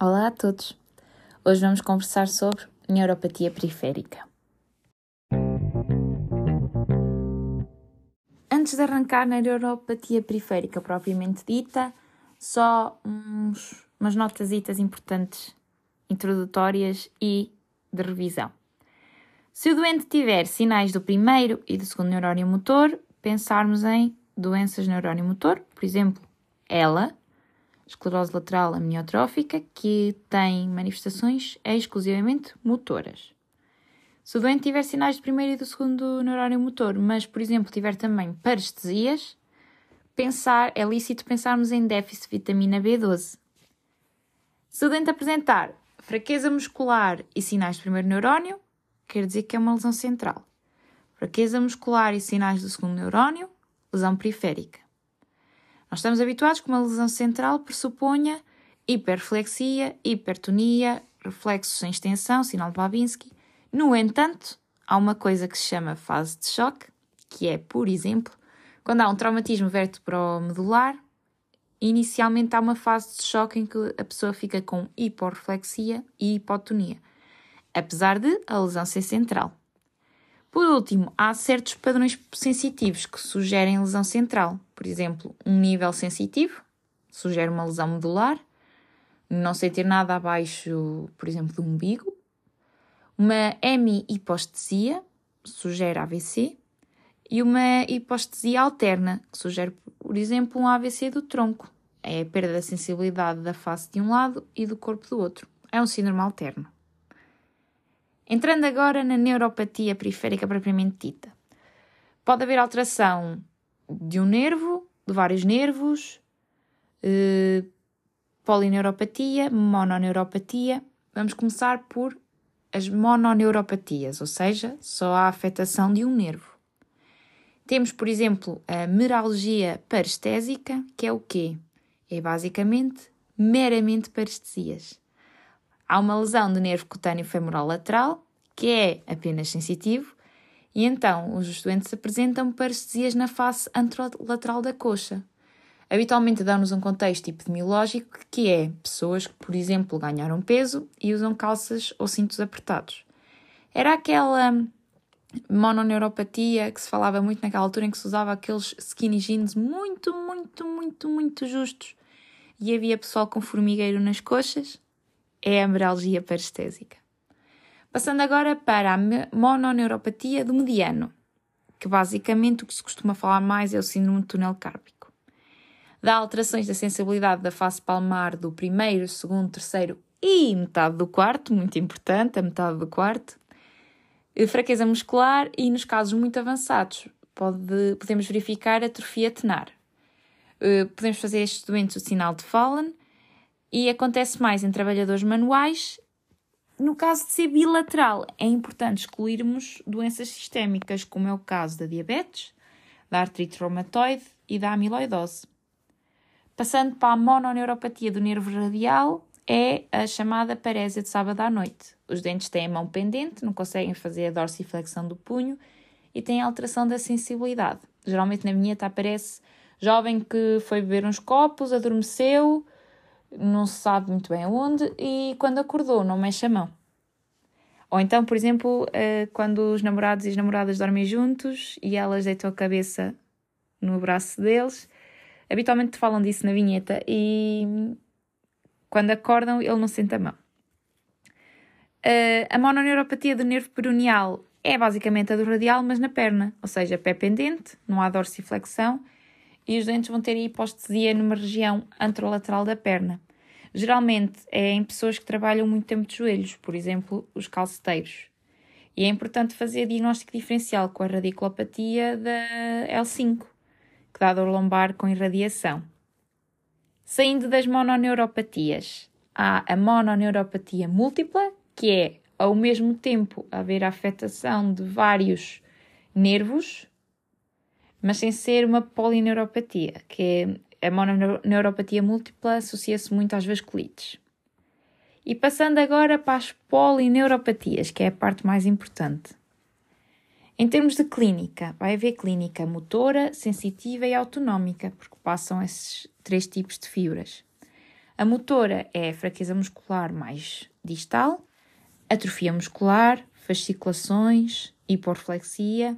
Olá a todos! Hoje vamos conversar sobre neuropatia periférica. Antes de arrancar na neuropatia periférica propriamente dita, só uns, umas notasitas importantes, introdutórias e de revisão. Se o doente tiver sinais do primeiro e do segundo neurónio motor, pensarmos em doenças neurónio motor, por exemplo, ela, esclerose lateral amiotrófica, que tem manifestações exclusivamente motoras. Se o doente tiver sinais do primeiro e do segundo neurónio motor, mas, por exemplo, tiver também parestesias, pensar, é lícito pensarmos em déficit de vitamina B12. Se o doente apresentar fraqueza muscular e sinais do primeiro neurónio, quer dizer que é uma lesão central. Fraqueza muscular e sinais do segundo neurónio, lesão periférica. Nós estamos habituados que uma lesão central pressuponha hiperflexia, hipertonia, reflexos sem extensão, sinal de Babinski. No entanto, há uma coisa que se chama fase de choque, que é, por exemplo, quando há um traumatismo vertebromedular, inicialmente há uma fase de choque em que a pessoa fica com hiporreflexia e hipotonia, apesar de a lesão ser central. Por último, há certos padrões sensitivos que sugerem lesão central. Por exemplo, um nível sensitivo sugere uma lesão medular, não sentir nada abaixo, por exemplo, do umbigo. Uma hemihipostesia sugere AVC. E uma hipostesia alterna, que sugere, por exemplo, um AVC do tronco. É a perda da sensibilidade da face de um lado e do corpo do outro. É um síndrome alterno. Entrando agora na neuropatia periférica propriamente dita. Pode haver alteração de um nervo, de vários nervos, eh, polineuropatia, mononeuropatia. Vamos começar por as mononeuropatias, ou seja, só há afetação de um nervo. Temos, por exemplo, a meralgia parestésica, que é o quê? É basicamente meramente parestesias. Há uma lesão do nervo cutâneo femoral lateral, que é apenas sensitivo, e então os doentes apresentam parestesias na face anterolateral da coxa. Habitualmente dão-nos um contexto epidemiológico que é pessoas que, por exemplo, ganharam peso e usam calças ou cintos apertados. Era aquela mononeuropatia que se falava muito naquela altura em que se usava aqueles skinny jeans muito, muito, muito, muito justos e havia pessoal com formigueiro nas coxas é a meralgia parestésica. Passando agora para a mononeuropatia do mediano, que basicamente o que se costuma falar mais é o síndrome do túnel cárpico. Dá alterações da sensibilidade da face palmar do primeiro, segundo, terceiro e metade do quarto, muito importante, a metade do quarto. Fraqueza muscular e, nos casos muito avançados, pode, podemos verificar atrofia tenar. Eh, podemos fazer estes doentes o sinal de Fallen e acontece mais em trabalhadores manuais. No caso de ser bilateral, é importante excluirmos doenças sistémicas, como é o caso da diabetes, da artrite reumatoide e da amiloidose. Passando para a mononeuropatia do nervo radial, é a chamada parésia de sábado à noite. Os dentes têm a mão pendente, não conseguem fazer a dorsiflexão do punho e têm alteração da sensibilidade. Geralmente na vinheta aparece jovem que foi beber uns copos, adormeceu, não se sabe muito bem aonde e quando acordou não mexe a mão. Ou então, por exemplo, eh, quando os namorados e as namoradas dormem juntos e elas deitam a cabeça no braço deles, habitualmente falam disso na vinheta e quando acordam ele não sente a mão. Eh, a mononeuropatia do nervo peroneal é basicamente a do radial, mas na perna, ou seja, pé pendente, não há dorsiflexão e os dentes vão ter hipostesia numa região anterolateral da perna. Geralmente é em pessoas que trabalham muito tempo de joelhos, por exemplo, os calceteiros. E é importante fazer diagnóstico diferencial com a radiculopatia da L5, que dá dor lombar com irradiação. Saindo das mononeuropatias, há a mononeuropatia múltipla, que é ao mesmo tempo haver a afetação de vários nervos, mas sem ser uma polineuropatia, que é a mononeuropatia múltipla associa-se muito às vasculites. E passando agora para as polineuropatias, que é a parte mais importante. Em termos de clínica, vai haver clínica motora, sensitiva e autonómica, porque passam esses três tipos de fibras. A motora é a fraqueza muscular mais distal, atrofia muscular, fasciculações, hiporflexia,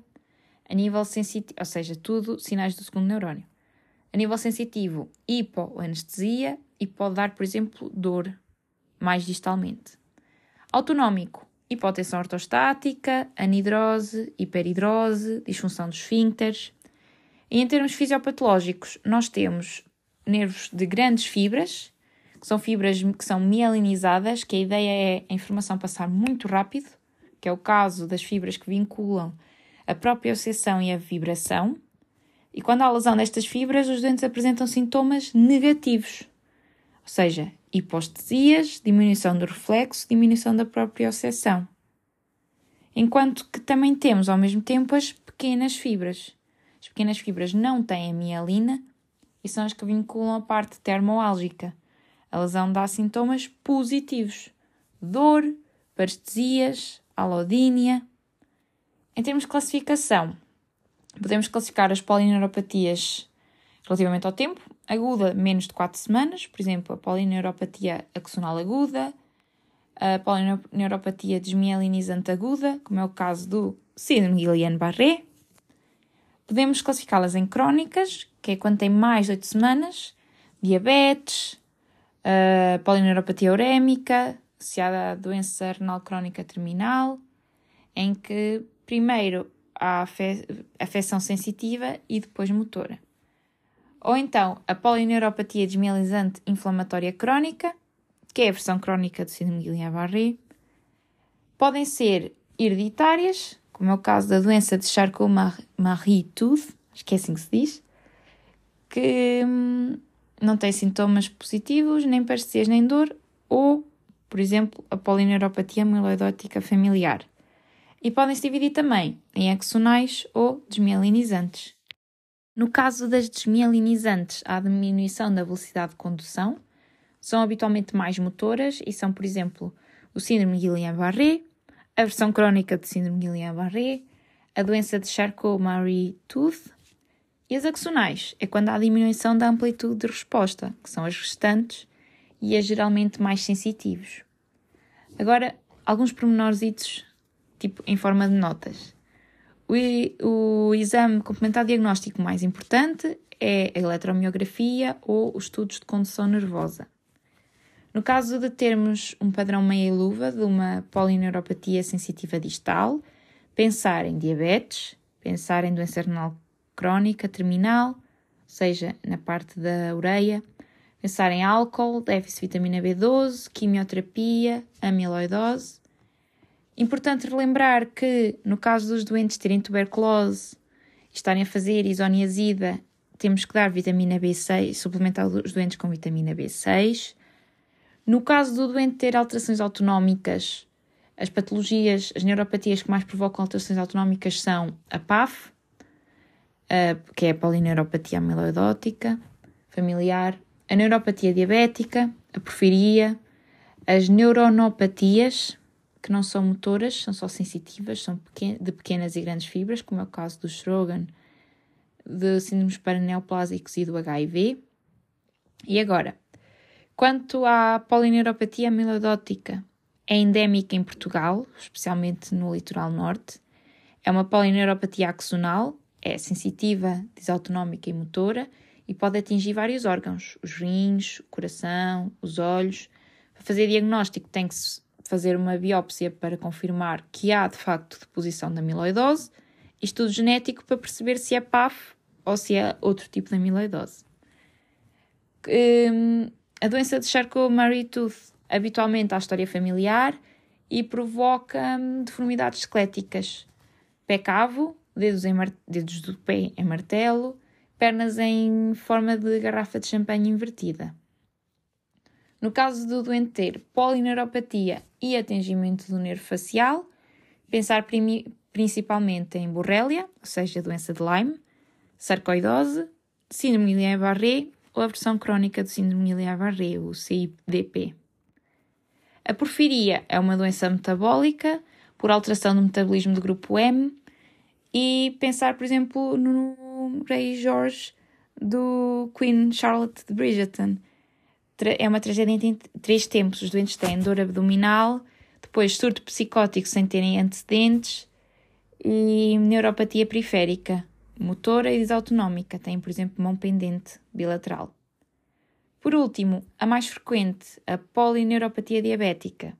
a nível sensitivo, ou seja, tudo sinais do segundo neurónio. A nível sensitivo, hipoanestesia e pode dar, por exemplo, dor mais distalmente. Autonómico, hipotensão ortostática, anidrose, hiperidrose, disfunção dos esfíncteres. E em termos fisiopatológicos, nós temos nervos de grandes fibras, que são fibras que são mielinizadas, que a ideia é a informação passar muito rápido, que é o caso das fibras que vinculam a própria oscilação e a vibração. E quando há lesão destas fibras, os doentes apresentam sintomas negativos, ou seja, hipostesias, diminuição do reflexo, diminuição da própria oscilação. Enquanto que também temos ao mesmo tempo as pequenas fibras. As pequenas fibras não têm a mielina e são as que vinculam a parte termoálgica. A lesão dá sintomas positivos: dor, parestesias, alodínia. Em termos de classificação, podemos classificar as polineuropatias relativamente ao tempo. Aguda, menos de 4 semanas, por exemplo, a polineuropatia axonal aguda, a polineuropatia desmielinizante aguda, como é o caso do síndrome Guillain-Barré. Podemos classificá-las em crónicas, que é quando tem mais de 8 semanas, diabetes, a polineuropatia urémica, associada à doença renal crónica terminal, em que primeiro há afecção sensitiva e depois motora. Ou então a polineuropatia desmielinizante inflamatória crónica, que é a versão crónica do síndrome Guillain-Barré. Podem ser hereditárias, como é o caso da doença de Charcot-Marie-Tooth, acho que é assim que se diz, que hum, não tem sintomas positivos, nem parecias nem dor, ou, por exemplo, a polineuropatia amiloidótica familiar. E podem se dividir também em axonais ou desmielinizantes. No caso das desmielinizantes, há diminuição da velocidade de condução, são habitualmente mais motoras e são, por exemplo, o síndrome Guillain-Barré, a versão crónica do síndrome Guillain-Barré, a doença de Charcot-Marie-Tooth e as axonais é quando há diminuição da amplitude de resposta, que são as restantes e as geralmente mais sensitivos. Agora, alguns pormenorzitos, tipo em forma de notas. O, o exame complementar diagnóstico mais importante é a eletromiografia ou os estudos de condução nervosa. No caso de termos um padrão meia-luva de uma polineuropatia sensitiva distal, pensar em diabetes, pensar em doença renal crónica terminal, seja na parte da ureia, pensar em álcool, déficit de vitamina B12, quimioterapia, amiloidose. Importante relembrar que, no caso dos doentes terem tuberculose e estarem a fazer isoniazida, temos que dar vitamina B6, suplementar os doentes com vitamina B6. No caso do doente ter alterações autonómicas, as patologias, as neuropatias que mais provocam alterações autonómicas são a PAF, que é a polineuropatia amiloidótica familiar, a neuropatia diabética, a porfiria, as neuronopatias, que não são motoras, são só sensitivas, são de pequenas e grandes fibras, como é o caso do Sjögren, de síndromes paraneoplásicos e do HIV. E agora, quanto à polineuropatia amiloidótica, é endémica em Portugal, especialmente no litoral norte. É uma polineuropatia axonal é sensitiva, desautonómica e motora e pode atingir vários órgãos, os rins, o coração, os olhos. Para fazer diagnóstico tem que se fazer uma biópsia para confirmar que há de facto deposição da amiloidose e estudo genético para perceber se é PAF ou se é outro tipo de amiloidose. Um, a doença de Charcot-Marie-Tooth habitualmente há história familiar e provoca hum, deformidades esqueléticas. Pé cavo, dedos, dedos do pé em martelo, pernas em forma de garrafa de champanhe invertida. No caso do doente ter polineuropatia e atingimento do nervo facial, pensar principalmente em borrelia, ou seja, doença de Lyme, sarcoidose, síndrome de Guillain-Barré ou a versão crónica do síndrome de Guillain-Barré, o CIDP. A porfiria é uma doença metabólica por alteração do metabolismo do grupo M e pensar, por exemplo, no rei George do Queen Charlotte de Bridgerton. É uma tragédia em três tempos. Os doentes têm dor abdominal, depois surto psicótico sem terem antecedentes e neuropatia periférica, motora e desautonómica. Têm, por exemplo, mão pendente bilateral. Por último, a mais frequente, a polineuropatia diabética.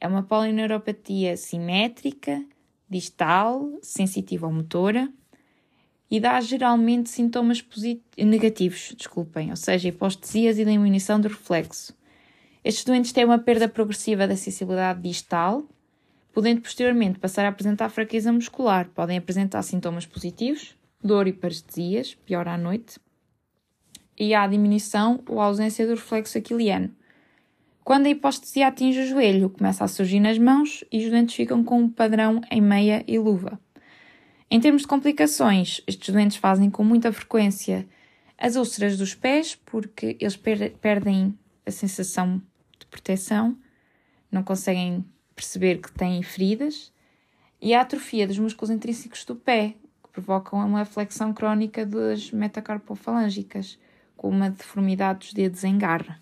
É uma polineuropatia simétrica, distal, sensitiva ou motora e dá geralmente sintomas negativos, desculpem, ou seja, hipostesias e diminuição do reflexo. Estes doentes têm uma perda progressiva da sensibilidade distal, podendo posteriormente passar a apresentar fraqueza muscular. Podem apresentar sintomas positivos, dor e parestesias, pior à noite, e há diminuição ou ausência do reflexo aquiliano. Quando a hipostesia atinge o joelho, começa a surgir nas mãos e os dentes ficam com um padrão em meia e luva. Em termos de complicações, estes doentes fazem com muita frequência as úlceras dos pés, porque eles per perdem a sensação de proteção, não conseguem perceber que têm feridas, e a atrofia dos músculos intrínsecos do pé, que provocam uma flexão crónica das metacarpofalângicas, com uma deformidade dos dedos em garra.